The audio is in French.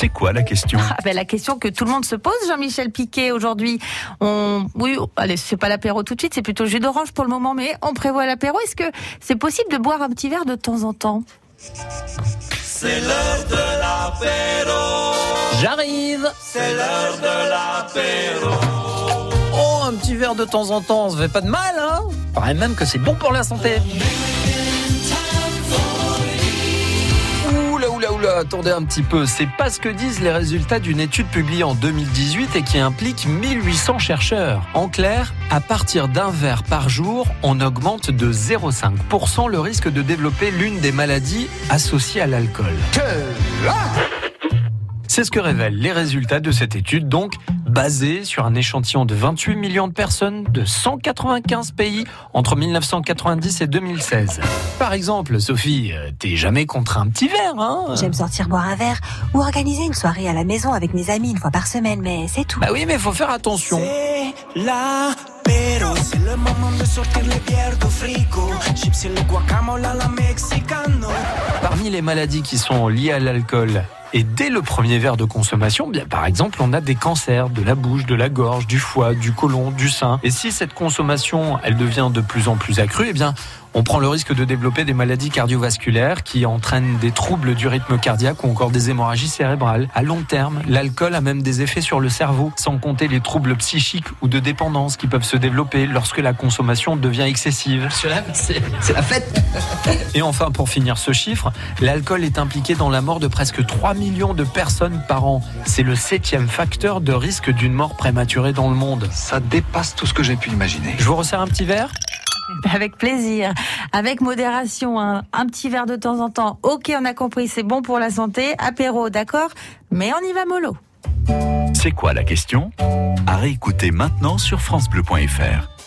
C'est quoi la question ah ben, La question que tout le monde se pose, Jean-Michel Piquet, aujourd'hui. On... Oui, allez, c'est pas l'apéro tout de suite, c'est plutôt jus d'orange pour le moment, mais on prévoit l'apéro. Est-ce que c'est possible de boire un petit verre de temps en temps? C'est l'heure de l'apéro J'arrive C'est l'heure de l'apéro Oh, un petit verre de temps en temps, ça fait pas de mal, hein? Paraît même que c'est bon pour la santé. Attendez un petit peu. C'est pas ce que disent les résultats d'une étude publiée en 2018 et qui implique 1800 chercheurs. En clair, à partir d'un verre par jour, on augmente de 0,5% le risque de développer l'une des maladies associées à l'alcool. C'est ce que révèlent les résultats de cette étude, donc basée sur un échantillon de 28 millions de personnes de 195 pays entre 1990 et 2016. Par exemple, Sophie, euh, t'es jamais contre un petit verre, hein? J'aime sortir boire un verre ou organiser une soirée à la maison avec mes amis une fois par semaine, mais c'est tout. Bah oui, mais faut faire attention. C'est l'apéro C'est le moment de sortir les bières du frigo Chips et le guacamole à la mexicano Parmi les maladies qui sont liées à l'alcool, et dès le premier verre de consommation, bien, par exemple, on a des cancers de la bouche, de la gorge, du foie, du côlon, du sein. Et si cette consommation, elle devient de plus en plus accrue, eh bien, on prend le risque de développer des maladies cardiovasculaires qui entraînent des troubles du rythme cardiaque ou encore des hémorragies cérébrales. À long terme, l'alcool a même des effets sur le cerveau, sans compter les troubles psychiques ou de dépendance qui peuvent se développer lorsque la consommation devient excessive. C'est la fête Et enfin, pour finir ce chiffre, l'alcool est impliqué dans la mort de presque 3 millions de personnes par an. C'est le septième facteur de risque d'une mort prématurée dans le monde. Ça dépasse tout ce que j'ai pu imaginer. Je vous resserre un petit verre Avec plaisir, avec modération, hein. un petit verre de temps en temps. Ok, on a compris, c'est bon pour la santé. Apéro, d'accord, mais on y va mollo. C'est quoi la question? À réécouter maintenant sur FranceBleu.fr.